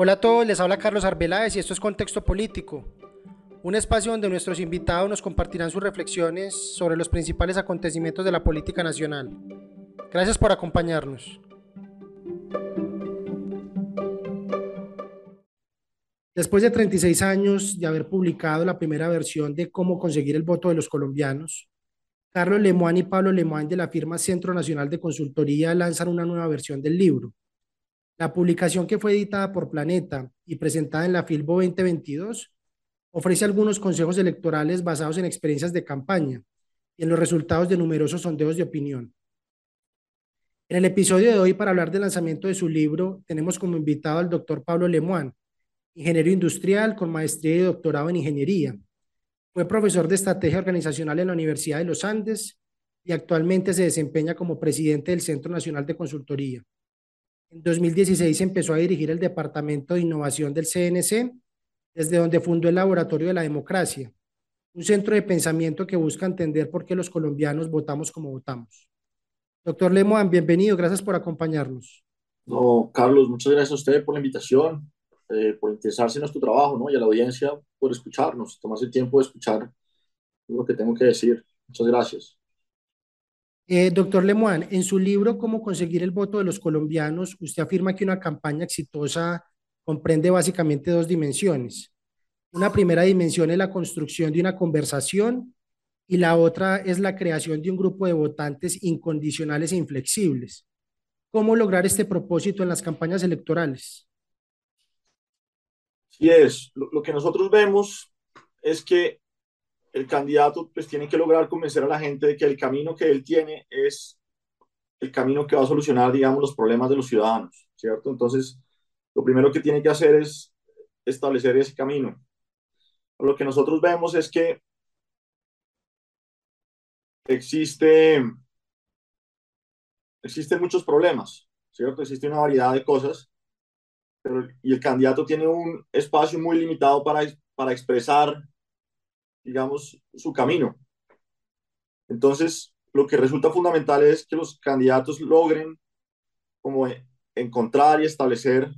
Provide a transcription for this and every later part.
Hola a todos, les habla Carlos Arbeláez y esto es Contexto Político, un espacio donde nuestros invitados nos compartirán sus reflexiones sobre los principales acontecimientos de la política nacional. Gracias por acompañarnos. Después de 36 años de haber publicado la primera versión de Cómo conseguir el voto de los colombianos, Carlos Lemoine y Pablo Lemoine de la firma Centro Nacional de Consultoría lanzan una nueva versión del libro. La publicación que fue editada por Planeta y presentada en la Filbo 2022 ofrece algunos consejos electorales basados en experiencias de campaña y en los resultados de numerosos sondeos de opinión. En el episodio de hoy, para hablar del lanzamiento de su libro, tenemos como invitado al doctor Pablo Lemoine, ingeniero industrial con maestría y doctorado en ingeniería. Fue profesor de estrategia organizacional en la Universidad de los Andes y actualmente se desempeña como presidente del Centro Nacional de Consultoría. En 2016 empezó a dirigir el Departamento de Innovación del CNC, desde donde fundó el Laboratorio de la Democracia, un centro de pensamiento que busca entender por qué los colombianos votamos como votamos. Doctor Lemoine, bienvenido, gracias por acompañarnos. No, Carlos, muchas gracias a usted por la invitación. Eh, por interesarse en nuestro trabajo, ¿no? Y a la audiencia por escucharnos, tomarse el tiempo de escuchar lo que tengo que decir. Muchas gracias. Eh, doctor Lemoine, en su libro Cómo conseguir el voto de los colombianos, usted afirma que una campaña exitosa comprende básicamente dos dimensiones. Una primera dimensión es la construcción de una conversación y la otra es la creación de un grupo de votantes incondicionales e inflexibles. ¿Cómo lograr este propósito en las campañas electorales? Y es, lo, que nosotros vemos es que el candidato pues tiene que lograr convencer a la gente de que el camino que él tiene es el camino que va a solucionar, digamos, los problemas de los ciudadanos, ¿cierto? Entonces, lo primero que tiene que hacer es establecer ese camino. Lo que nosotros vemos es que existe, existen muchos problemas, ¿cierto? Existe una variedad de cosas y el candidato tiene un espacio muy limitado para, para expresar, digamos, su camino. Entonces, lo que resulta fundamental es que los candidatos logren como encontrar y establecer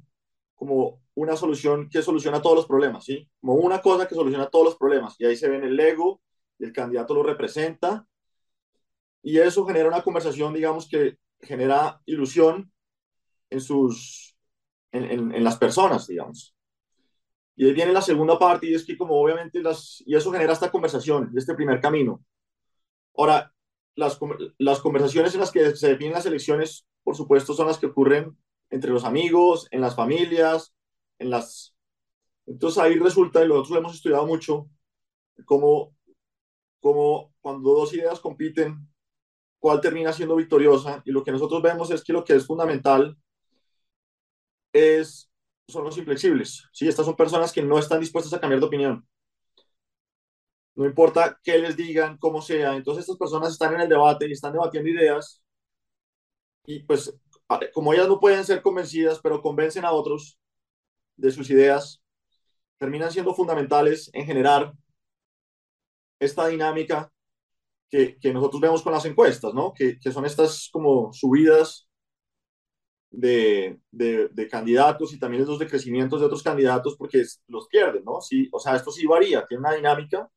como una solución que soluciona todos los problemas, ¿sí? Como una cosa que soluciona todos los problemas. Y ahí se ve en el ego, el candidato lo representa, y eso genera una conversación, digamos, que genera ilusión en sus, en, las personas, digamos. Y ahí viene la segunda parte y es que como obviamente las, y eso genera esta conversación, este primer camino. Ahora, las, las conversaciones en las que se definen las elecciones, por supuesto, son las que ocurren entre los amigos, en las familias, en las... Entonces ahí resulta, y nosotros lo hemos estudiado mucho, como, como cuando dos ideas compiten, cuál termina siendo victoriosa, y lo que nosotros vemos es que lo que es fundamental es, son los inflexibles. ¿sí? Estas son personas que no están dispuestas a cambiar de opinión. No importa qué les digan, cómo sea. Entonces estas personas están en el debate y están debatiendo ideas y pues como ellas no pueden ser convencidas, pero convencen a otros de sus ideas, terminan siendo fundamentales en generar esta dinámica que, que nosotros vemos con las encuestas, ¿no? Que, que son estas como subidas de, de, candidatos y también los decrecimientos de otros candidatos porque los pierden, ¿no? Sí, o sea, esto sí varía, tiene una dinámica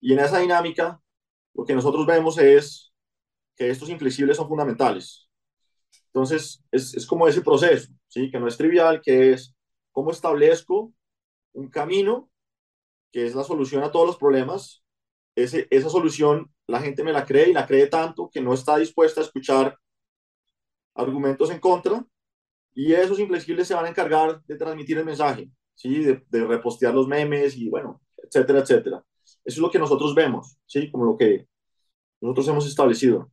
y en esa dinámica lo que nosotros vemos es que estos inflexibles son fundamentales. Entonces, es, es como ese proceso, ¿sí? Que no es trivial, que es cómo establezco un camino que es la solución a todos los problemas. Ese, esa solución la gente me la cree y la cree tanto que no está dispuesta a escuchar argumentos en contra y esos inflexibles se van a encargar de transmitir el mensaje, ¿sí? de, repostear los memes y bueno, etcétera, etcétera. Eso es lo que nosotros vemos, ¿sí? como lo que nosotros hemos establecido.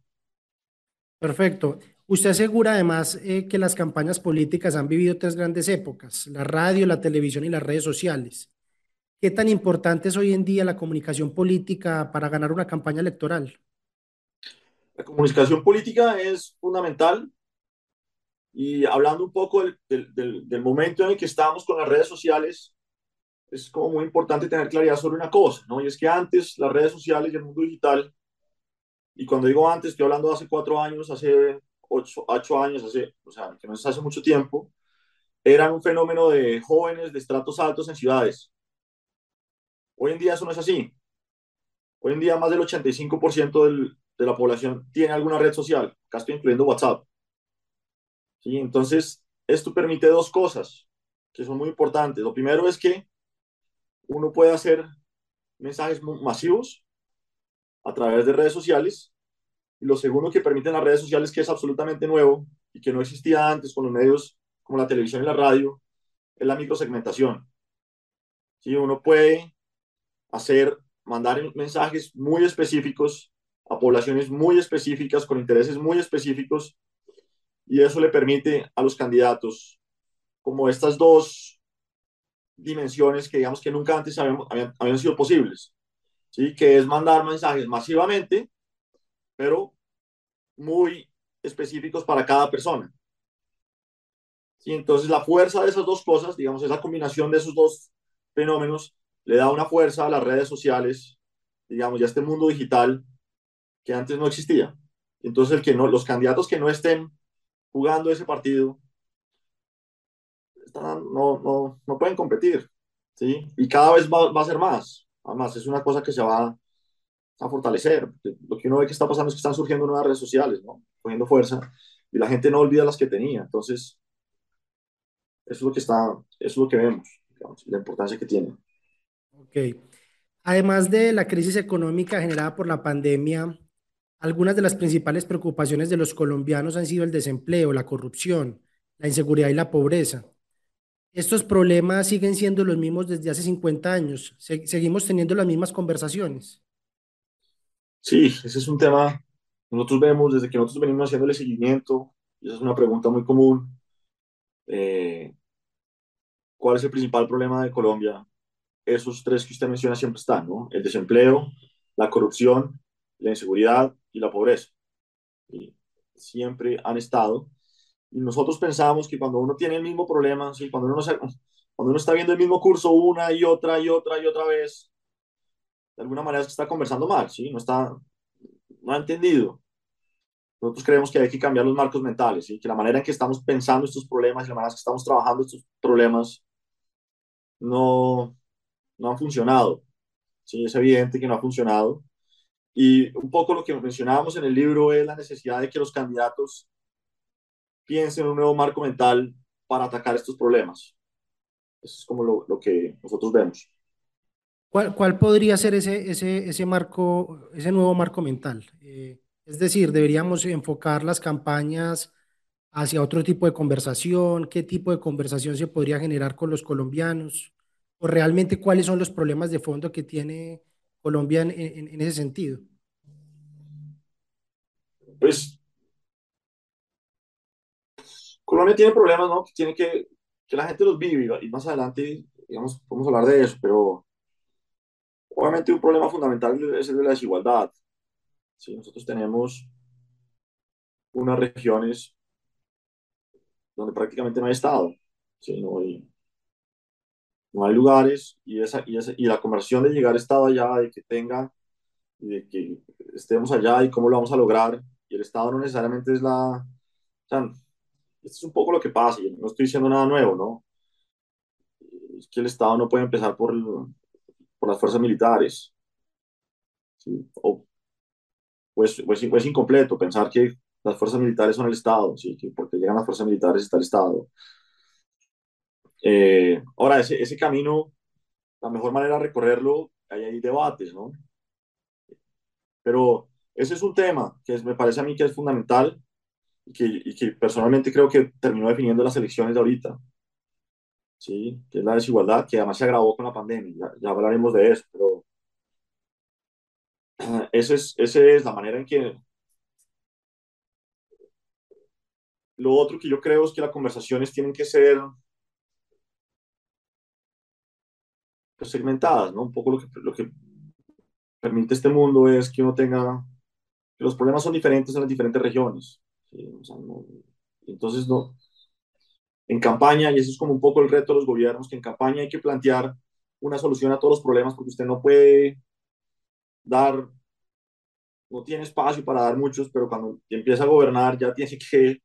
Perfecto. Usted asegura además eh, que las campañas políticas han vivido tres grandes épocas, la radio, la televisión y las redes sociales. ¿Qué tan importante es hoy en día la comunicación política para ganar una campaña electoral? La comunicación política es fundamental y hablando un poco del, del, del, momento en el que estamos con las redes sociales, es como muy importante tener claridad sobre una cosa, ¿no? Y es que antes las redes sociales y el mundo digital, y cuando digo antes, estoy hablando de hace cuatro años, hace ocho, ocho años, hace, o sea, que no es hace mucho tiempo, eran un fenómeno de jóvenes de estratos altos en ciudades. Hoy en día eso no es así. Hoy en día más del 85% del, de la población tiene alguna red social, acá estoy incluyendo WhatsApp. ¿Sí? Entonces, esto permite dos cosas que son muy importantes. Lo primero es que uno puede hacer mensajes masivos a través de redes sociales. Y lo segundo que permiten las redes sociales, que es absolutamente nuevo y que no existía antes con los medios como la televisión y la radio, es la microsegmentación. ¿Sí? Uno puede hacer, mandar mensajes muy específicos a poblaciones muy específicas, con intereses muy específicos, y eso le permite a los candidatos, como estas dos dimensiones que digamos que nunca antes habían, habían, sido posibles, ¿sí? que es mandar mensajes masivamente, pero muy específicos para cada persona. ¿Sí? Entonces la fuerza de esas dos cosas, digamos, esa combinación de esos dos fenómenos, le da una fuerza a las redes sociales, digamos, ya este mundo digital que antes no existía. Entonces, el que no, los candidatos que no estén jugando ese partido no, no, no pueden competir, ¿sí? Y cada vez va, va, a ser más. Además, es una cosa que se va a fortalecer. Lo que uno ve que está pasando es que están surgiendo nuevas redes sociales, ¿no? Poniendo fuerza y la gente no olvida las que tenía. Entonces, eso es lo que está, eso es lo que vemos, digamos, la importancia que tiene. Ok. Además de la crisis económica generada por la pandemia, algunas de las principales preocupaciones de los colombianos han sido el desempleo, la corrupción, la inseguridad y la pobreza. Estos problemas siguen siendo los mismos desde hace 50 años. seguimos teniendo las mismas conversaciones. Sí, ese es un tema que nosotros vemos desde que nosotros venimos haciéndole seguimiento. Y esa es una pregunta muy común. Eh, ¿Cuál es el principal problema de Colombia? Esos tres que usted menciona siempre están, ¿no? El desempleo, la corrupción, la inseguridad y la pobreza. Y siempre han estado. Y nosotros pensamos que cuando uno tiene el mismo problema, ¿sí? cuando, uno cuando uno está viendo el mismo curso una y otra y otra y otra vez, de alguna manera que está conversando mal, ¿sí? no, está, no ha entendido. Nosotros creemos que hay que cambiar los marcos mentales, ¿sí? que la manera en que estamos pensando estos problemas y la manera en que estamos trabajando estos problemas no, no han funcionado. ¿sí? Es evidente que no ha funcionado. Y un poco lo que mencionábamos en el libro es la necesidad de que los candidatos piensen en un nuevo marco mental para atacar estos problemas. Eso es como lo, lo que nosotros vemos. ¿Cuál, ¿Cuál, podría ser ese, ese, ese, marco, ese nuevo marco mental? Eh, es decir, deberíamos enfocar las campañas hacia otro tipo de conversación, qué tipo de conversación se podría generar con los colombianos, o realmente cuáles son los problemas de fondo que tiene Colombia en, en, ese sentido? Pues Colombia tiene problemas, ¿no? Que que, que la gente los vive y más adelante, digamos, podemos hablar de eso, pero obviamente un problema fundamental es el de la desigualdad. ¿sí? Nosotros tenemos unas regiones donde prácticamente no hay Estado, ¿sí? no, hay, no hay lugares y, esa, y, esa, y la conversión de llegar Estado allá, de que tenga, y de que estemos allá y cómo lo vamos a lograr, y el Estado no necesariamente es la... O esto es un poco lo que pasa, yo no estoy diciendo nada nuevo, ¿no? Es que el Estado no puede empezar por, por las fuerzas militares. O, pues, pues, pues, incompleto pensar que las fuerzas militares son el Estado, ¿sí? que porque llegan las fuerzas militares está el Estado. Eh, ahora, ese, ese camino, la mejor manera de recorrerlo, hay, hay debates, ¿no? Pero ese es un tema que es, me parece a mí que es fundamental y que, y que, personalmente creo que terminó definiendo las elecciones de ahorita, ¿sí? que es la desigualdad, que además se agravó con la pandemia, ya, ya hablaremos de eso, pero esa es, ese es la manera en que Lo otro que yo creo es que las conversaciones tienen que ser pues, segmentadas, ¿no? Un poco lo que, lo que permite este mundo es que uno tenga, que los problemas son diferentes en las diferentes regiones. entonces, no, en campaña, y eso es como un poco el reto de los gobiernos, que en campaña hay que plantear una solución a todos los problemas, porque usted no puede dar, no tiene espacio para dar muchos, pero cuando empieza a gobernar ya tiene que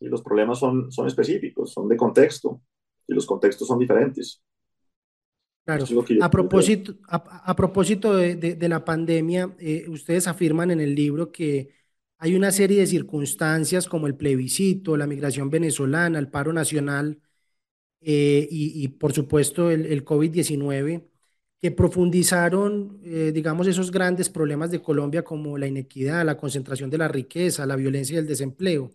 Y los problemas son, son específicos, son de contexto, y los contextos son diferentes. Claro. a, propósito, a, propósito de, de, la pandemia, eh, ustedes afirman en el libro que hay una serie de circunstancias como el plebiscito, la migración venezolana, el paro nacional eh, y, y, por supuesto el, el COVID-19 que profundizaron, eh, digamos, esos grandes problemas de Colombia como la inequidad, la concentración de la riqueza, la violencia y el desempleo.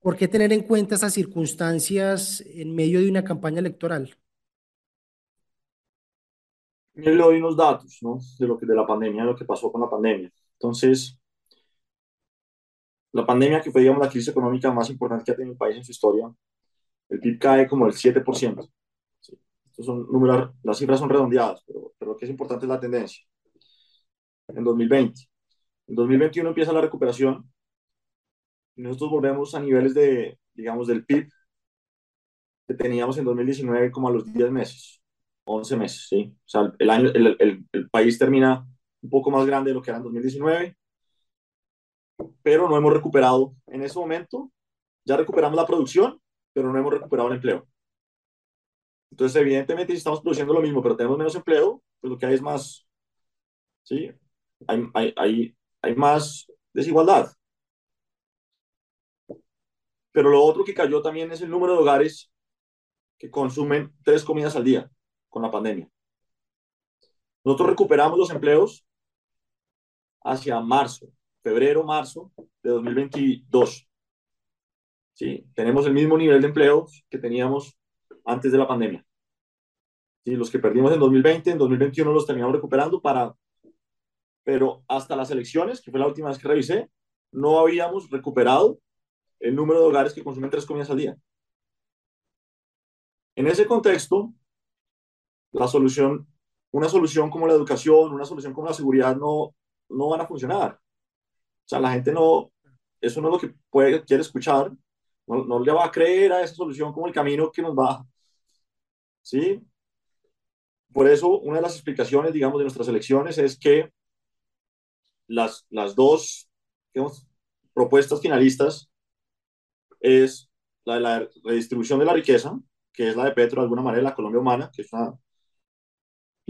¿Por qué tener en cuenta esas circunstancias en medio de una campaña electoral? Le doy unos datos, ¿no? De lo que de la pandemia, lo que pasó con la pandemia. Entonces, la pandemia que fue, digamos, la crisis económica más importante que ha tenido el país en su historia, el PIB cae como el 7%. Estos son números, las cifras son redondeadas, pero, pero lo que es importante es la tendencia. En 2020. En 2021 empieza la recuperación y nosotros volvemos a niveles de, digamos, del PIB que teníamos en 2019 como a los 10 meses, 11 meses, ¿sí? O sea, el, año, el, el, el país termina un poco más grande de lo que era en 2019, pero no hemos recuperado en ese momento. Ya recuperamos la producción, pero no hemos recuperado el empleo. Entonces, evidentemente, si estamos produciendo lo mismo, pero tenemos menos empleo, pues lo que hay es más, ¿sí? Hay, hay, hay, hay más desigualdad. Pero lo otro que cayó también es el número de hogares que consumen tres comidas al día con la pandemia. Nosotros recuperamos los empleos hacia marzo, febrero, marzo de 2022. ¿Sí? Tenemos el mismo nivel de empleos que teníamos antes de la pandemia. ¿Sí? Los que perdimos en 2020, en 2021 los terminamos recuperando para... Pero hasta las elecciones, que fue la última vez que revisé, no habíamos recuperado el número de hogares que consumen tres comidas al día. En ese contexto, la solución, una solución como la educación, una solución como la seguridad no, no van a funcionar. O sea, la gente no, eso no es lo que quiere escuchar, no, no le va a creer a esa solución como el camino que nos va ¿sí? Por eso, una de las explicaciones, digamos, de nuestras elecciones es que las, las dos propuestas finalistas es la de la redistribución de la riqueza, que es la de Petro, de alguna manera, la Colombia humana, que es una,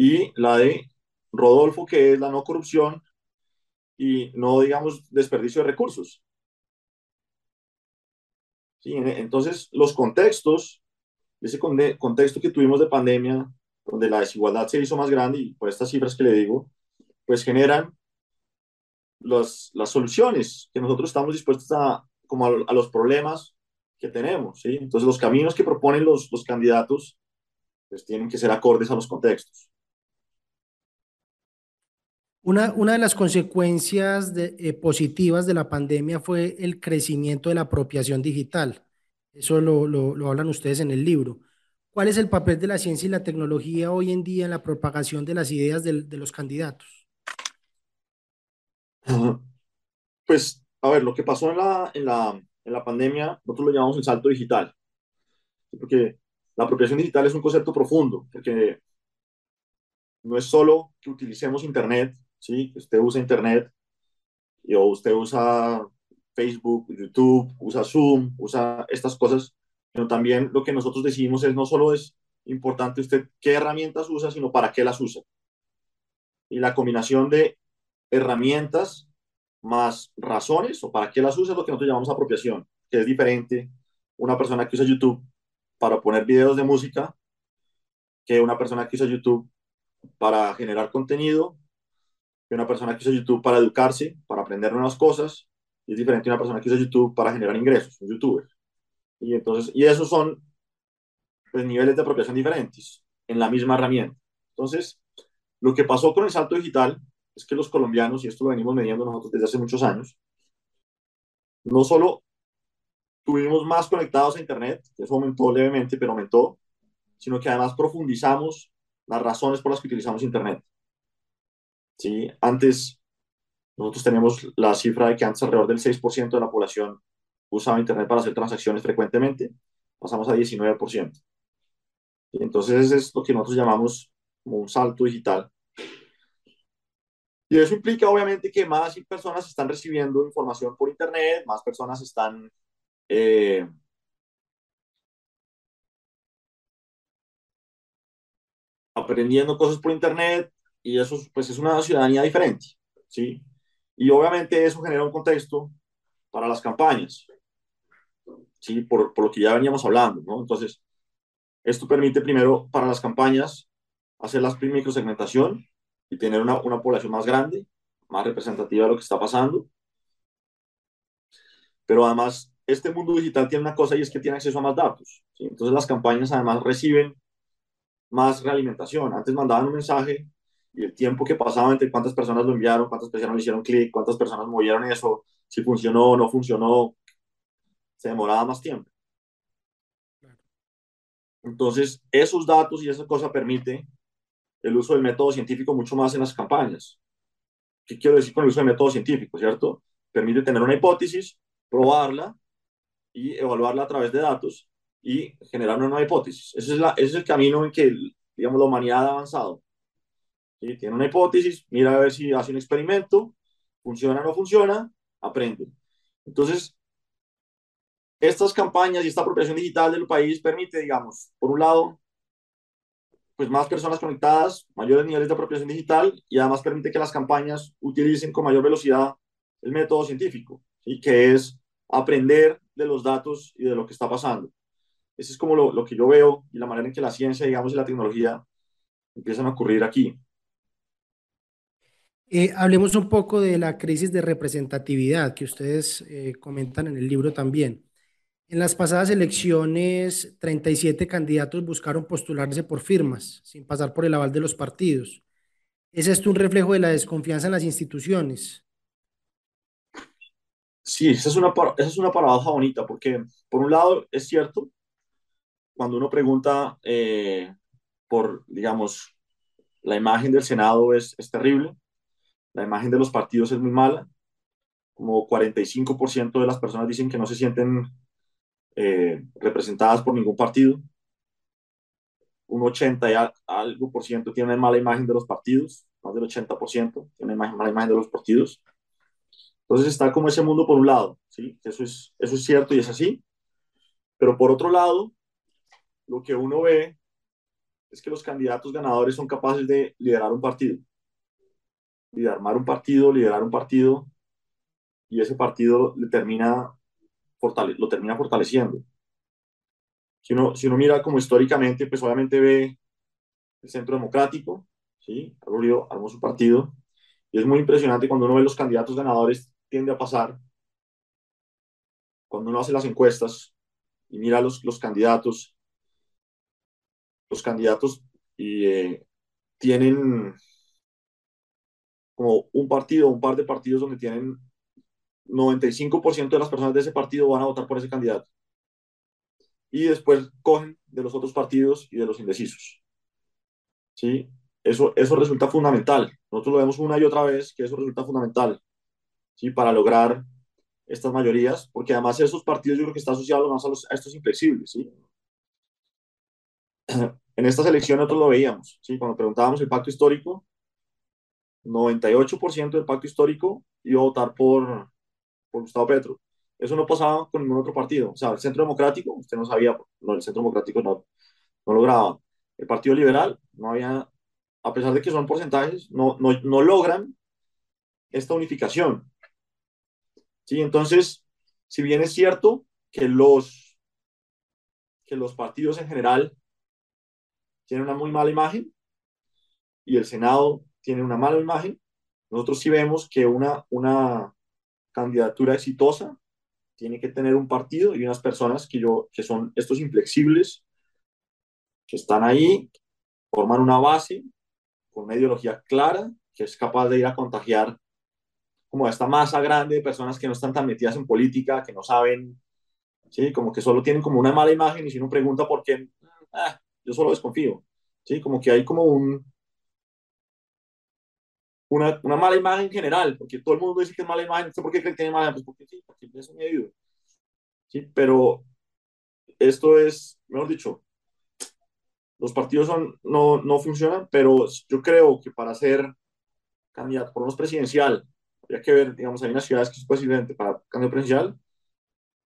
y la de Rodolfo, que es la no corrupción y no, digamos, desperdicio de recursos. ¿Sí? Entonces, los contextos ese contexto que tuvimos de pandemia, donde la desigualdad se hizo más grande y por estas cifras que le digo, pues generan los, las soluciones que nosotros estamos dispuestos a, como a, los problemas que tenemos, ¿sí? Entonces los caminos que proponen los, los candidatos, pues tienen que ser acordes a los contextos. Una, una de las consecuencias de, eh, positivas de la pandemia fue el crecimiento de la apropiación digital. Eso lo, lo, hablan ustedes en el libro. ¿Cuál es el papel de la ciencia y la tecnología hoy en día en la propagación de las ideas de, de los candidatos? Pues, a ver, lo que pasó en la, en la, en la pandemia, nosotros lo llamamos el salto digital, porque la apropiación digital es un concepto profundo, porque no es solo que utilicemos Internet, ¿sí? usted usa Internet o usted usa Facebook, YouTube, usa Zoom, usa estas cosas, pero también lo que nosotros decidimos es no solo es importante usted qué herramientas usa, sino para qué las usa. Y la combinación de herramientas más razones o para qué las usa es lo que nosotros llamamos apropiación, que es diferente una persona que usa YouTube para poner videos de música que una persona que usa YouTube para generar contenido, que una persona que usa YouTube para educarse, para aprender nuevas cosas, es diferente a una persona que usa YouTube para generar ingresos, un youtuber. Y entonces, y esos son pues, niveles de apropiación diferentes en la misma herramienta. Entonces, lo que pasó con el salto digital es que los colombianos, y esto lo venimos mediendo nosotros desde hace muchos años, no solo tuvimos más conectados a Internet, eso aumentó levemente, pero aumentó, sino que además profundizamos las razones por las que utilizamos Internet. ¿Sí? Antes nosotros tenemos la cifra de que antes alrededor del 6% de la población usaba Internet para hacer transacciones frecuentemente, pasamos a 19%. Y entonces es lo que nosotros llamamos como un salto digital. Y eso implica obviamente que más personas están recibiendo información por Internet, más personas están eh, aprendiendo cosas por internet y eso pues es una ciudadanía diferente, ¿sí? Y obviamente eso genera un contexto para las campañas, ¿sí? Por, por lo que ya veníamos hablando, ¿no? Entonces, esto permite primero para las campañas hacer la microsegmentación y tener una, una población más grande, más representativa de lo que está pasando. Pero además, este mundo digital tiene una cosa y es que tiene acceso a más datos. ¿sí? Entonces las campañas además reciben más realimentación. Antes mandaban un mensaje y el tiempo que pasaba entre cuántas personas lo enviaron, cuántas personas le hicieron clic, cuántas personas movieron eso, si funcionó o no funcionó, se demoraba más tiempo. Entonces, esos datos y esa cosa permite el uso del método científico mucho más en las campañas. ¿Qué quiero decir con el uso del método científico, cierto? Permite tener una hipótesis, probarla y evaluarla a través de datos y generar una nueva hipótesis. Ese es, la, ese es el camino en que, digamos, la humanidad ha avanzado. Tiene una hipótesis, mira a ver si hace un experimento, funciona o no funciona, aprende. Entonces, estas campañas y esta apropiación digital del país permite, digamos, por un lado, pues más personas conectadas, mayores niveles de apropiación digital y además permite que las campañas utilicen con mayor velocidad el método científico, y que es aprender de los datos y de lo que está pasando. Eso es como lo, lo, que yo veo y la manera en que la ciencia, digamos, y la tecnología empiezan a ocurrir aquí. Eh, hablemos un poco de la crisis de representatividad que ustedes eh, comentan en el libro también. En las pasadas elecciones, 37 candidatos buscaron postularse por firmas, sin pasar por el aval de los partidos. ¿Es esto un reflejo de la desconfianza en las instituciones? Sí, esa es una, esa es una paradoja bonita, porque por un lado es cierto, cuando uno pregunta eh, por, digamos, la imagen del Senado es, es terrible, la imagen de los partidos es muy mala, como 45% de las personas dicen que no se sienten eh, representadas por ningún partido. Un 80 y algo por ciento tiene mala imagen de los partidos, más del 80% tiene mala imagen de los partidos. Entonces está como ese mundo por un lado, ¿sí? Eso es, eso es cierto y es así. Pero por otro lado, lo que uno ve es que los candidatos ganadores son capaces de liderar un partido. Y de armar un partido, liderar un partido, y ese partido termina lo termina fortaleciendo. Si uno, si uno mira como históricamente, pues obviamente ve el Centro Democrático, ¿sí? armó su partido, y es muy impresionante cuando uno ve los candidatos ganadores, tiende a pasar, cuando uno hace las encuestas y mira los, los candidatos, los candidatos y, eh, tienen como un partido, un par de partidos donde tienen 95% de las personas de ese partido van a votar por ese candidato. Y después cogen de los otros partidos y de los indecisos. ¿Sí? Eso, eso resulta fundamental. Nosotros lo vemos una y otra vez que eso resulta fundamental ¿sí? para lograr estas mayorías, porque además esos partidos yo creo que está asociado a estos inflexibles. ¿sí? En estas elecciones nosotros lo veíamos, ¿sí? cuando preguntábamos el pacto histórico, 98% del pacto histórico iba a votar por, por Gustavo Petro. Eso no pasaba con ningún otro partido. O sea, el Centro Democrático, usted no sabía, no, el Centro Democrático no, no lograba. El Partido Liberal, no había, a pesar de que son porcentajes, no, no, no logran esta unificación. Sí, entonces, si bien es cierto que los, que los partidos en general tienen una muy mala imagen y el Senado tiene una mala imagen, nosotros sí vemos que una, una, candidatura exitosa tiene que tener un partido y unas personas que, yo, que son estos inflexibles, que están ahí, forman una base con una ideología clara, que es capaz de ir a contagiar como esta masa grande de personas que no están tan metidas en política, que no saben, ¿sí? como que solo tienen como una mala imagen y si uno pregunta por qué, ah, yo solo desconfío. ¿sí? Como que hay como un, una, una, mala imagen general, porque todo el mundo dice que es mala imagen, ¿por qué creen que tiene mala imagen? Pues porque sí, porque es un ¿sí? Pero esto es, mejor dicho, los partidos son, no, no funcionan, pero yo creo que para ser candidato, por lo menos presidencial, habría que ver, digamos, hay unas ciudades que es presidente para candidato presidencial,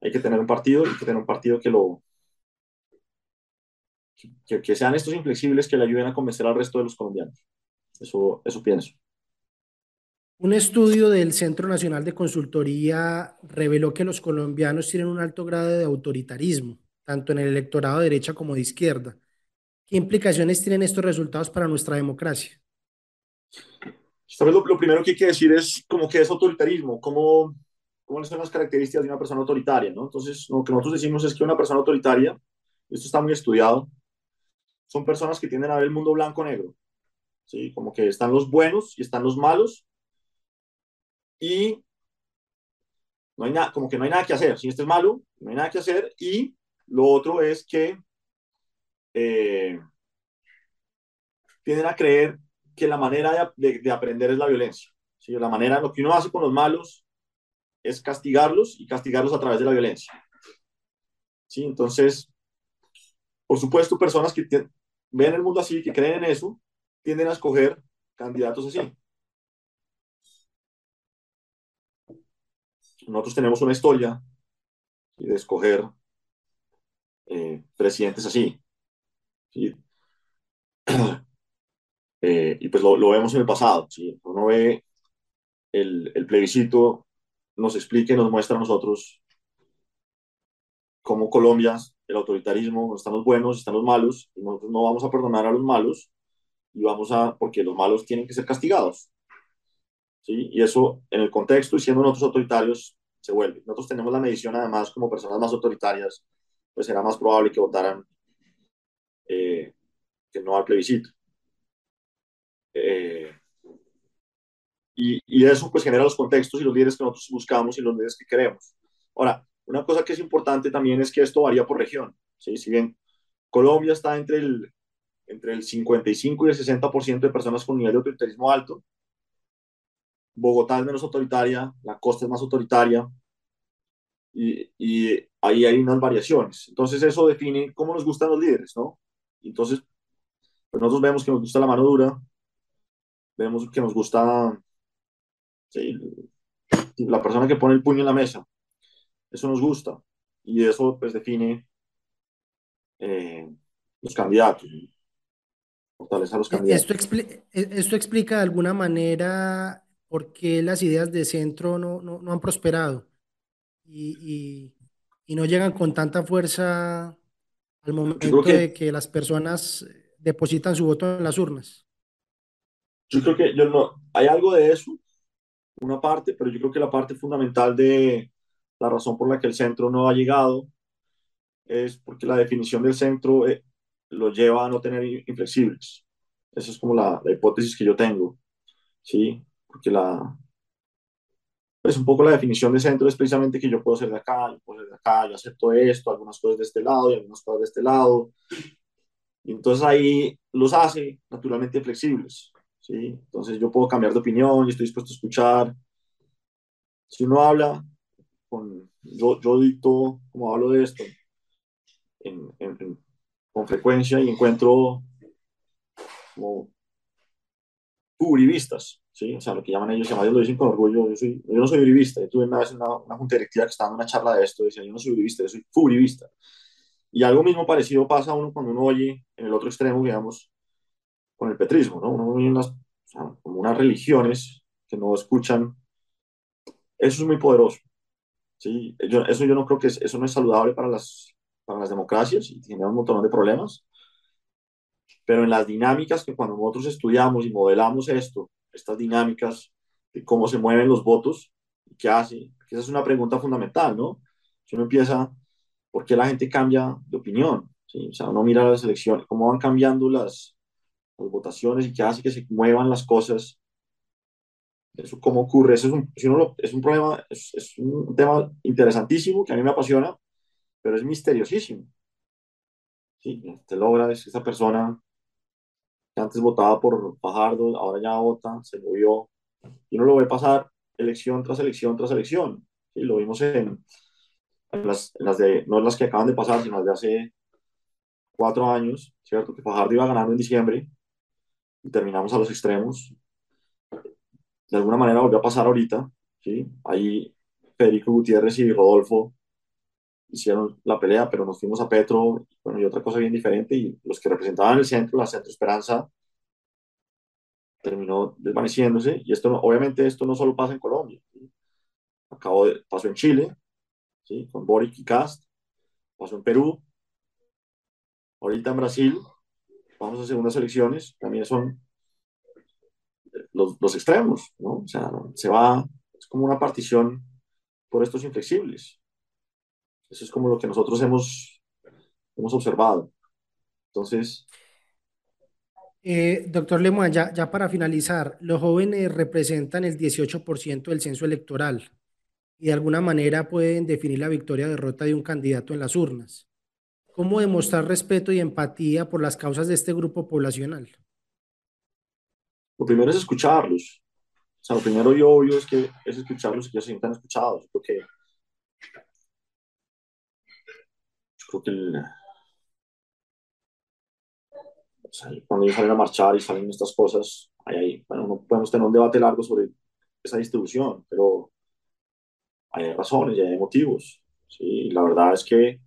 hay que tener un partido, hay que tener un partido que lo, que, que, sean estos inflexibles que le ayuden a convencer al resto de los colombianos. Eso, eso pienso. Un estudio del Centro Nacional de Consultoría reveló que los colombianos tienen un alto grado de autoritarismo, tanto en el electorado de derecha como de izquierda. ¿Qué implicaciones tienen estos resultados para nuestra democracia? Lo, lo primero que hay que decir es como que es autoritarismo, cómo, cómo son las características de una persona autoritaria, ¿no? Entonces, lo que nosotros decimos es que una persona autoritaria, esto está muy estudiado, son personas que tienden a ver el mundo blanco-negro, ¿sí? Como que están los buenos y están los malos, y no hay nada, como que no hay nada que hacer. Si este es malo, no hay nada que hacer. Y lo otro es que eh, tienden a creer que la manera de, de, aprender es la violencia. ¿sí? La manera, lo que uno hace con los malos es castigarlos y castigarlos a través de la violencia. ¿sí? Entonces, por supuesto, personas que ven el mundo así, que creen en eso, tienden a escoger candidatos así. Nosotros tenemos una historia de escoger eh, presidentes así. Eh, y pues lo, lo, vemos en el pasado. ¿sí? Uno ve el, el, plebiscito, nos explica nos muestra a nosotros cómo Colombia, el autoritarismo, están los buenos, están los malos, y nosotros no vamos a perdonar a los malos, y vamos a, porque los malos tienen que ser castigados. ¿Sí? Y eso, en el contexto y siendo nosotros autoritarios, se vuelve. Nosotros tenemos la medición, además, como personas más autoritarias, pues será más probable que votaran eh, que no al plebiscito. Eh, y, y, eso pues genera los contextos y los líderes que nosotros buscamos y los líderes que queremos. Ahora, una cosa que es importante también es que esto varía por región. ¿sí? Si bien Colombia está entre el, entre el 55 y el 60% de personas con nivel de autoritarismo alto, Bogotá es menos autoritaria, la costa es más autoritaria, y, y, ahí hay unas variaciones. Entonces eso define cómo nos gustan los líderes, ¿no? Entonces, pues nosotros vemos que nos gusta la mano dura, vemos que nos gusta sí, la persona que pone el puño en la mesa, eso nos gusta, y eso pues define eh, los candidatos, fortaleza los candidatos. Esto, esto explica de alguna manera por qué las ideas de centro no, no, no han prosperado y, y, y, no llegan con tanta fuerza al momento que, de que las personas depositan su voto en las urnas. Yo creo que yo no, hay algo de eso, una parte, pero yo creo que la parte fundamental de la razón por la que el centro no ha llegado es porque la definición del centro eh, lo lleva a no tener inflexibles. Esa es como la, la hipótesis que yo tengo. ¿sí? Porque la, pues un poco la definición de centro es precisamente que yo puedo ser de acá, yo puedo ser de acá, yo acepto esto, algunas cosas de este lado y algunas cosas de este lado. Y entonces ahí los hace naturalmente flexibles, ¿sí? Entonces yo puedo cambiar de opinión y estoy dispuesto a escuchar. Si uno habla, con, yo, yo dicto, como hablo de esto, en, en, con frecuencia y encuentro como uribistas, ¿sí? O sea, lo que llaman ellos, ellos lo dicen con orgullo, yo, soy, yo no soy uribista. Yo tuve una vez una, una junta directiva que estaba en una charla de esto, decía, yo no soy uribista, yo soy furibista. Y algo mismo parecido pasa a uno cuando uno oye en el otro extremo, digamos, con el petrismo, ¿no? Uno oye unas, o sea, como unas religiones que no escuchan. Eso es muy poderoso. ¿sí? Yo, eso yo no creo que es, eso no es saludable para las, para las democracias y tiene un montón de problemas pero en las dinámicas que cuando nosotros estudiamos y modelamos esto, estas dinámicas de cómo se mueven los votos, ¿qué hace? esa es una pregunta fundamental, ¿no? Si uno empieza, ¿por qué la gente cambia de opinión? ¿Sí? O sea, uno mira las elecciones, cómo van cambiando las, las votaciones y qué hace que se muevan las cosas. Eso cómo ocurre, eso es un, si uno lo, es un problema, es, es un tema interesantísimo que a mí me apasiona, pero es misteriosísimo. Sí, te logra, es esa persona que antes votaba por Fajardo, ahora ya vota, se movió, y uno lo ve pasar elección tras elección tras elección. ¿sí? Lo vimos en, en, las, en, las, de, no en las que acaban de pasar, sino las de hace cuatro años, ¿cierto? Que Fajardo iba ganando en diciembre y terminamos a los extremos. De alguna manera volvió a pasar ahorita, ¿sí? Ahí Federico Gutiérrez y Rodolfo hicieron la pelea, pero nos fuimos a Petro, bueno, y otra cosa bien diferente, y los que representaban el centro, la Centro Esperanza, terminó desvaneciéndose, y esto obviamente esto no solo pasa en Colombia, acabo de, pasó en Chile, ¿sí? con Boric y Cast, pasó en Perú, ahorita en Brasil, vamos a unas elecciones, también son los, los extremos, ¿no? O sea, se va, es como una partición por estos inflexibles. Eso es como lo que nosotros hemos, hemos observado. Entonces... Eh, doctor Lemoine, ya, ya para finalizar, los jóvenes representan el 18% del censo electoral y de alguna manera pueden definir la victoria o derrota de un candidato en las urnas. ¿Cómo demostrar respeto y empatía por las causas de este grupo poblacional? Lo primero es escucharlos. O sea, lo primero y obvio es que es escucharlos y que se sientan escuchados, porque yo que cuando ellos salen a marchar y salen estas cosas, ahí, bueno, no podemos tener un debate largo sobre esa distribución, pero hay razones y hay motivos. ¿sí? La verdad es que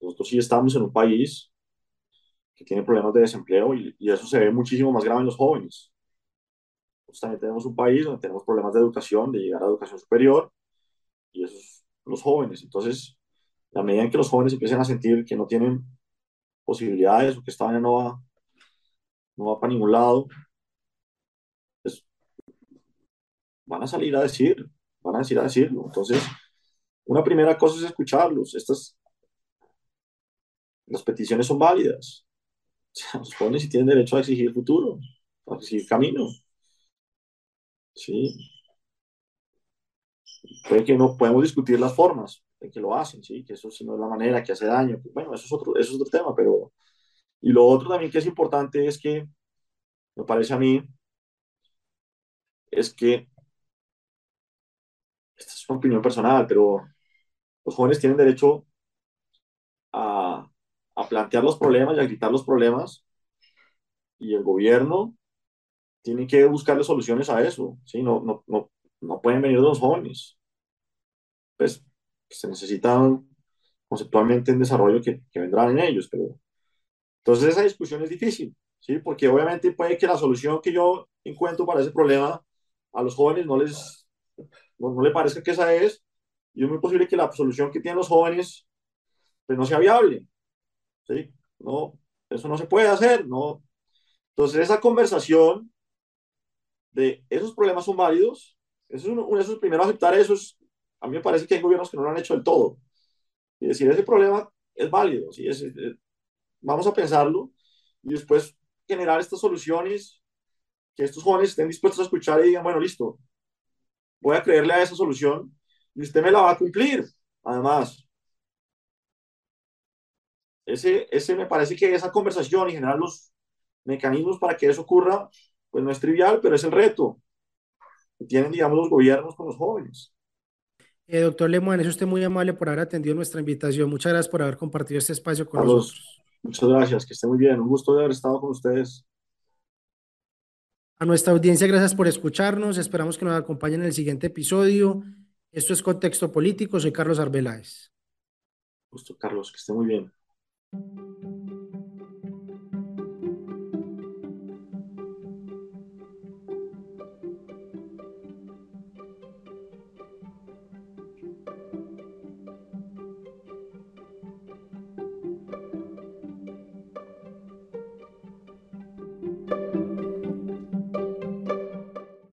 nosotros sí estamos en un país que tiene problemas de desempleo y, y eso se ve muchísimo más grave en los jóvenes. Nosotros también tenemos un país donde tenemos problemas de educación, de llegar a educación superior, y esos los jóvenes. Entonces, a medida en que los jóvenes empiecen a sentir que no tienen posibilidades o que esta vaina no va, no va para ningún lado, pues, van a salir a decir, van a decir a decirlo. Entonces, una primera cosa es escucharlos. Estas, las peticiones son válidas. los jóvenes sí tienen derecho a exigir futuro, a exigir camino. Sí. Puede que no podemos discutir las formas que lo hacen, sí, que eso sí no es la manera, que hace daño. Bueno, eso es otro, eso es otro tema, pero. Y lo otro también que es importante es que, me parece a mí, es que. Esta es una opinión personal, pero los jóvenes tienen derecho a, a plantear los problemas y a gritar los problemas, y el gobierno tiene que buscarle soluciones a eso, ¿sí? No, no, no, no pueden venir los jóvenes. Pues se necesitan conceptualmente en desarrollo que, que vendrán en ellos, pero entonces esa discusión es difícil, ¿sí? Porque obviamente puede que la solución que yo encuentro para ese problema a los jóvenes no les, no, no le parezca que esa es, y es muy posible que la solución que tienen los jóvenes pues no sea viable, ¿sí? No, eso no se puede hacer, ¿no? Entonces esa conversación de esos problemas son válidos, eso es, uno, eso es primero aceptar eso, es, a mí me parece que hay gobiernos que no lo han hecho del todo. Y decir, ese problema es válido, ¿sí? es, vamos a pensarlo y después generar estas soluciones que estos jóvenes estén dispuestos a escuchar y digan, bueno, listo, voy a creerle a esa solución y usted me la va a cumplir, además. Ese, ese me parece que esa conversación y generar los mecanismos para que eso ocurra pues no es trivial, pero es el reto que tienen, digamos, los gobiernos con los jóvenes. Eh, doctor Lemoine, es usted muy amable por haber atendido nuestra invitación. Muchas gracias por haber compartido este espacio con Carlos, nosotros. Muchas gracias, que esté muy bien. Un gusto de haber estado con ustedes. A nuestra audiencia, gracias por escucharnos. Esperamos que nos acompañen en el siguiente episodio. Esto es Contexto Político. Soy Carlos Arbeláez. Gusto, Carlos, que esté muy bien.